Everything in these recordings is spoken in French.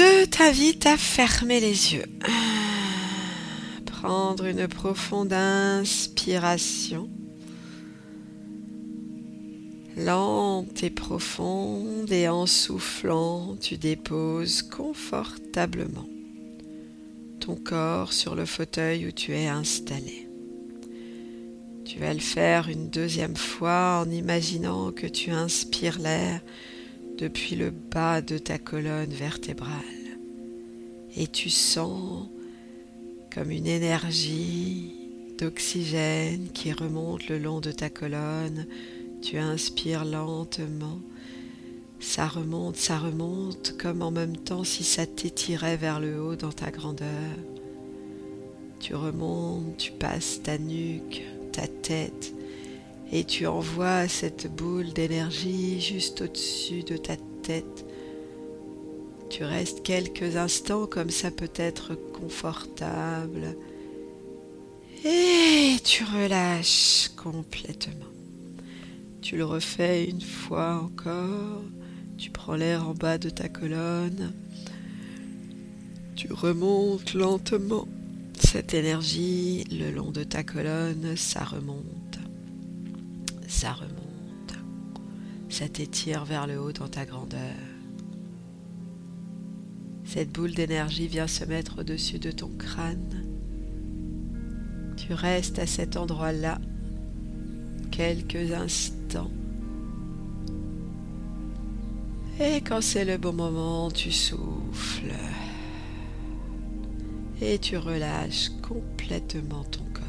Je t'invite à fermer les yeux. Prendre une profonde inspiration. Lente et profonde et en soufflant, tu déposes confortablement ton corps sur le fauteuil où tu es installé. Tu vas le faire une deuxième fois en imaginant que tu inspires l'air depuis le bas de ta colonne vertébrale et tu sens comme une énergie d'oxygène qui remonte le long de ta colonne. Tu inspires lentement. Ça remonte, ça remonte comme en même temps si ça t'étirait vers le haut dans ta grandeur. Tu remontes, tu passes ta nuque, ta tête, et tu envoies cette boule d'énergie juste au-dessus de ta tête. Tu restes quelques instants comme ça peut être confortable et tu relâches complètement. Tu le refais une fois encore. Tu prends l'air en bas de ta colonne. Tu remontes lentement cette énergie le long de ta colonne. Ça remonte ça remonte, ça t'étire vers le haut dans ta grandeur. Cette boule d'énergie vient se mettre au-dessus de ton crâne. Tu restes à cet endroit-là quelques instants. Et quand c'est le bon moment, tu souffles. Et tu relâches complètement ton corps.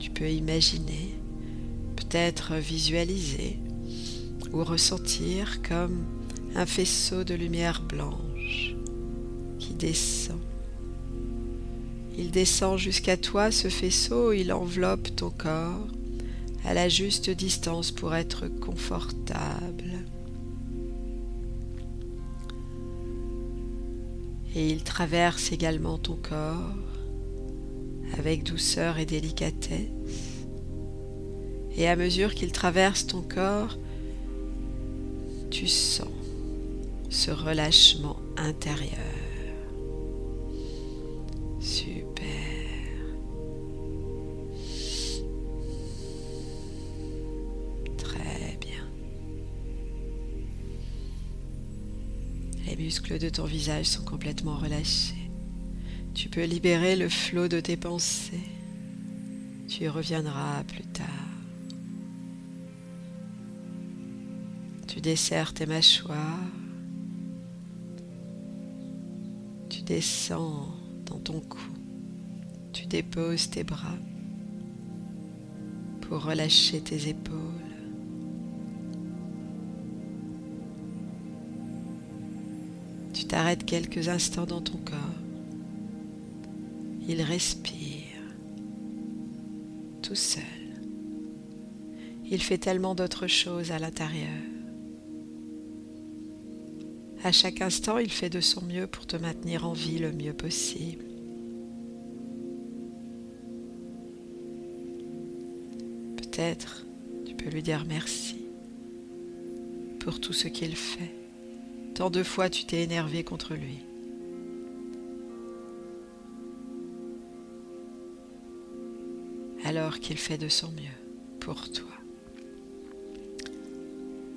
Tu peux imaginer être visualiser ou ressentir comme un faisceau de lumière blanche qui descend. Il descend jusqu'à toi, ce faisceau, il enveloppe ton corps à la juste distance pour être confortable. Et il traverse également ton corps avec douceur et délicatesse et à mesure qu'il traverse ton corps, tu sens ce relâchement intérieur. Super. Très bien. Les muscles de ton visage sont complètement relâchés. Tu peux libérer le flot de tes pensées. Tu y reviendras plus tard. Tu desserres tes mâchoires. Tu descends dans ton cou. Tu déposes tes bras pour relâcher tes épaules. Tu t'arrêtes quelques instants dans ton corps. Il respire tout seul. Il fait tellement d'autres choses à l'intérieur. À chaque instant, il fait de son mieux pour te maintenir en vie le mieux possible. Peut-être tu peux lui dire merci pour tout ce qu'il fait. Tant de fois tu t'es énervé contre lui. Alors qu'il fait de son mieux pour toi.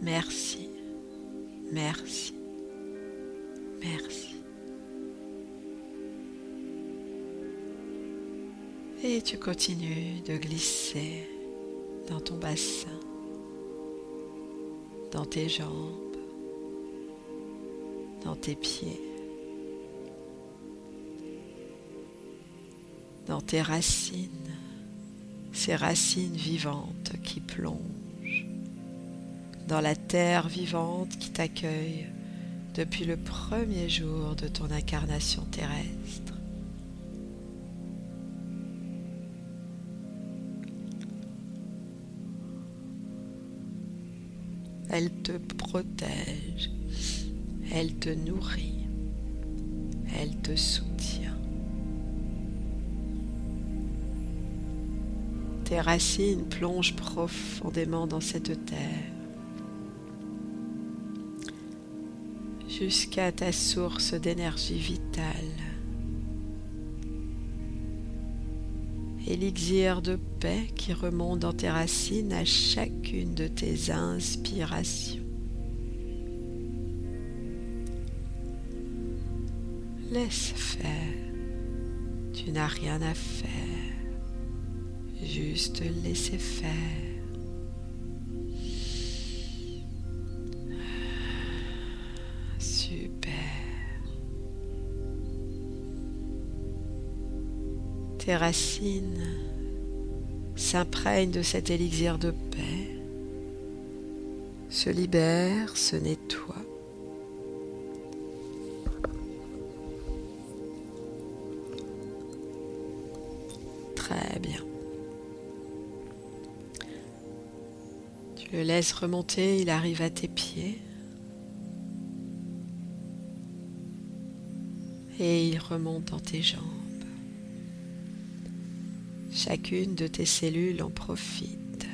Merci, merci. Et tu continues de glisser dans ton bassin, dans tes jambes, dans tes pieds, dans tes racines, ces racines vivantes qui plongent dans la terre vivante qui t'accueille depuis le premier jour de ton incarnation terrestre. Elle te protège, elle te nourrit, elle te soutient. Tes racines plongent profondément dans cette terre jusqu'à ta source d'énergie vitale. Élixir de paix qui remonte dans tes racines à chacune de tes inspirations. Laisse faire, tu n'as rien à faire, juste laisser faire. Tes racines s'imprègnent de cet élixir de paix, se libèrent, se nettoient. Très bien. Tu le laisses remonter, il arrive à tes pieds. Et il remonte dans tes jambes. Chacune de tes cellules en profite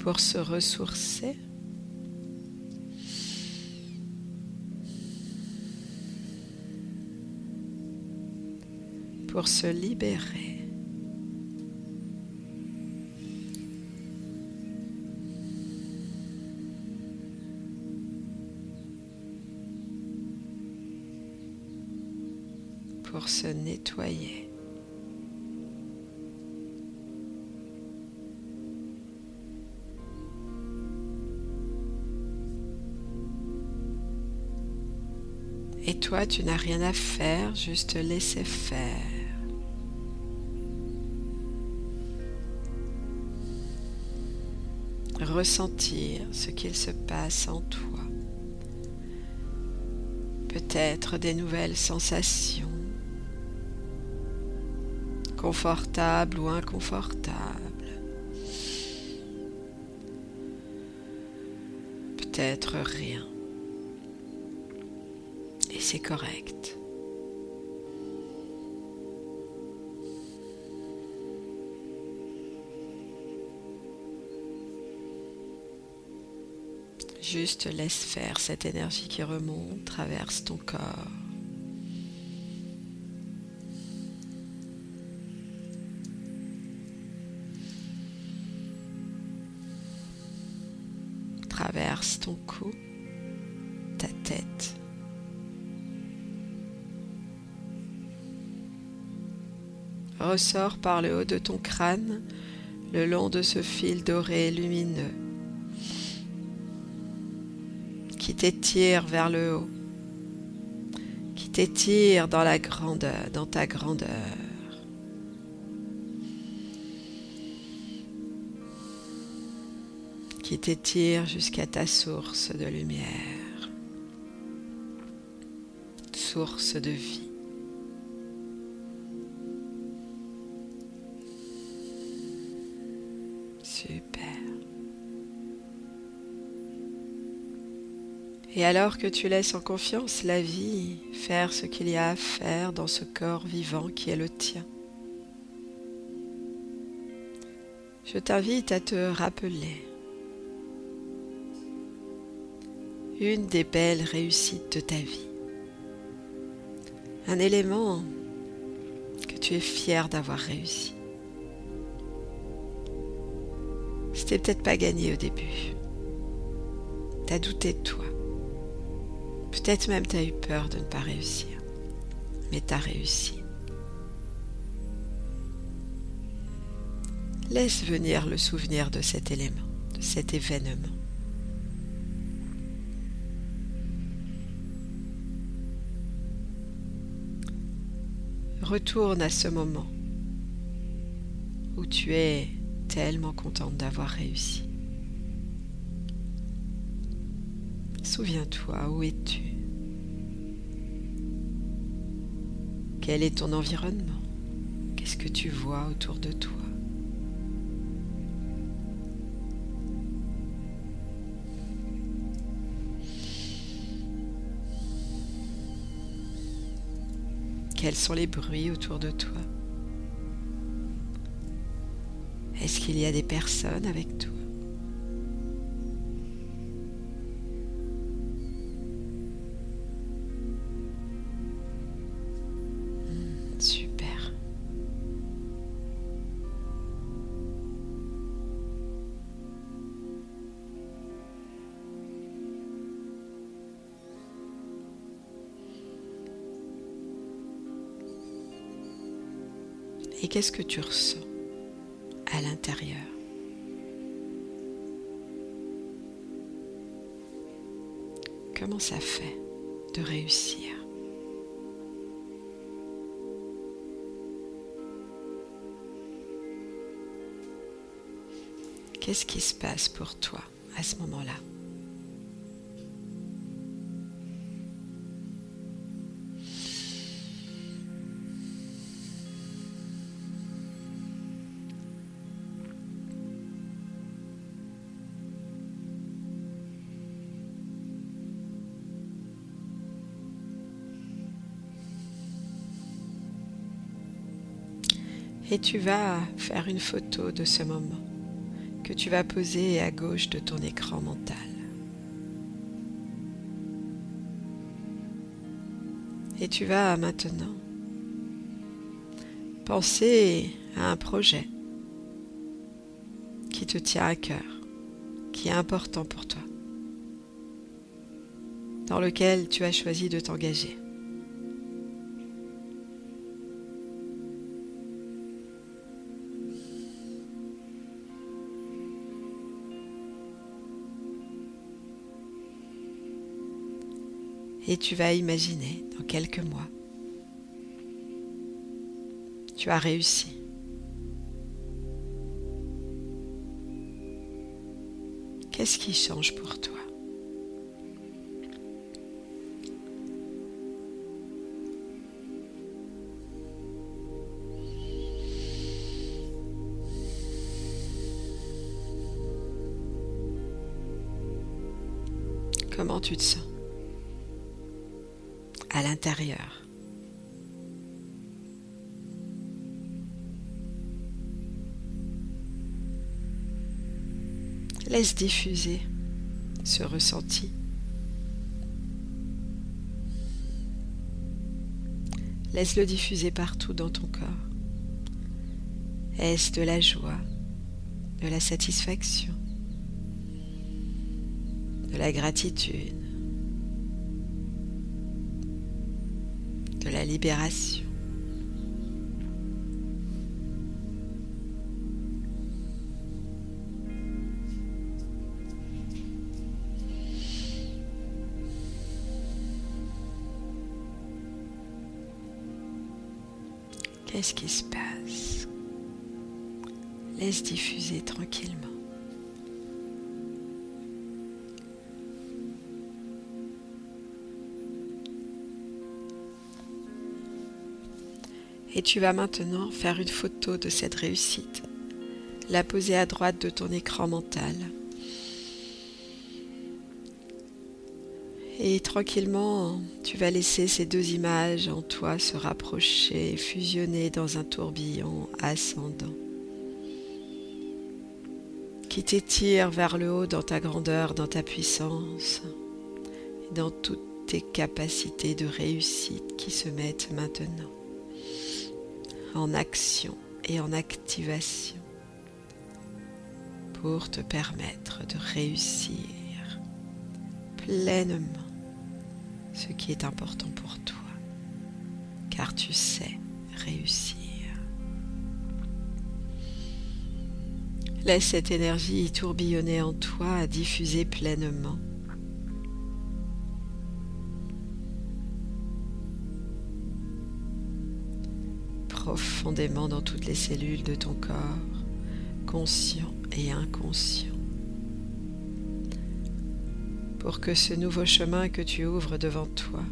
pour se ressourcer. pour se libérer. Nettoyer. Et toi, tu n'as rien à faire, juste laisser faire. Ressentir ce qu'il se passe en toi. Peut-être des nouvelles sensations confortable ou inconfortable. Peut-être rien. Et c'est correct. Juste laisse faire cette énergie qui remonte, traverse ton corps. Ressort par le haut de ton crâne le long de ce fil doré lumineux qui t'étire vers le haut, qui t'étire dans la grandeur, dans ta grandeur. qui t'étire jusqu'à ta source de lumière, source de vie. Et alors que tu laisses en confiance la vie faire ce qu'il y a à faire dans ce corps vivant qui est le tien, je t'invite à te rappeler une des belles réussites de ta vie. Un élément que tu es fier d'avoir réussi. C'était peut-être pas gagné au début. T'as douté de toi. Peut-être même t'as eu peur de ne pas réussir. Mais t'as réussi. Laisse venir le souvenir de cet élément, de cet événement. Retourne à ce moment où tu es tellement contente d'avoir réussi. Souviens-toi, où es-tu? Quel est ton environnement? Qu'est-ce que tu vois autour de toi? Quels sont les bruits autour de toi? Est-ce qu'il y a des personnes avec toi? Et qu'est-ce que tu ressens à l'intérieur Comment ça fait de réussir Qu'est-ce qui se passe pour toi à ce moment-là et tu vas faire une photo de ce moment que tu vas poser à gauche de ton écran mental. Et tu vas maintenant penser à un projet qui te tient à cœur, qui est important pour toi, dans lequel tu as choisi de t'engager. Et tu vas imaginer dans quelques mois, tu as réussi. Qu'est-ce qui change pour toi? Comment tu te sens? Laisse diffuser ce ressenti. Laisse-le diffuser partout dans ton corps. Est-ce de la joie, de la satisfaction, de la gratitude? La libération. Qu'est-ce qui se passe? Laisse diffuser tranquillement. Et tu vas maintenant faire une photo de cette réussite, la poser à droite de ton écran mental. Et tranquillement, tu vas laisser ces deux images en toi se rapprocher, fusionner dans un tourbillon ascendant qui t'étire vers le haut dans ta grandeur, dans ta puissance, dans toutes tes capacités de réussite qui se mettent maintenant en action et en activation pour te permettre de réussir pleinement ce qui est important pour toi, car tu sais réussir. Laisse cette énergie tourbillonner en toi, diffuser pleinement profondément dans toutes les cellules de ton corps, conscient et inconscient. pour que ce nouveau chemin que tu ouvres devant toi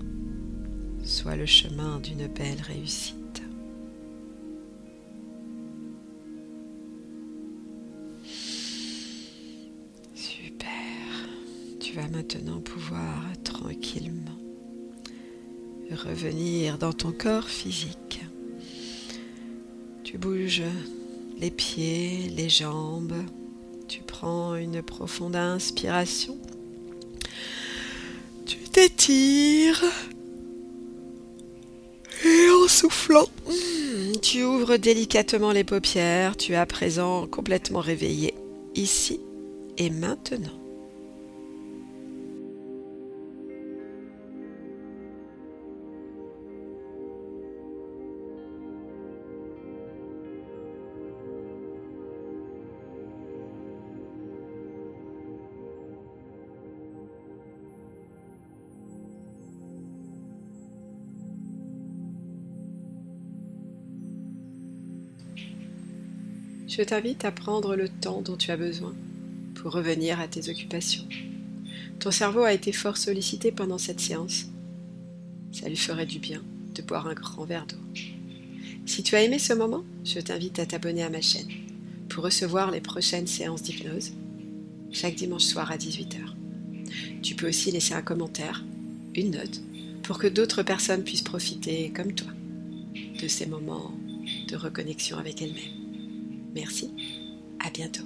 soit le chemin d'une belle réussite. Super. Tu vas maintenant pouvoir tranquillement revenir dans ton corps physique. Tu bouges les pieds, les jambes. Tu prends une profonde inspiration. Tu t'étires. Et en soufflant, hmm, tu ouvres délicatement les paupières. Tu es à présent complètement réveillé, ici et maintenant. Je t'invite à prendre le temps dont tu as besoin pour revenir à tes occupations. Ton cerveau a été fort sollicité pendant cette séance. Ça lui ferait du bien de boire un grand verre d'eau. Si tu as aimé ce moment, je t'invite à t'abonner à ma chaîne pour recevoir les prochaines séances d'hypnose chaque dimanche soir à 18h. Tu peux aussi laisser un commentaire, une note, pour que d'autres personnes puissent profiter, comme toi, de ces moments de reconnexion avec elles-mêmes. Merci, à bientôt.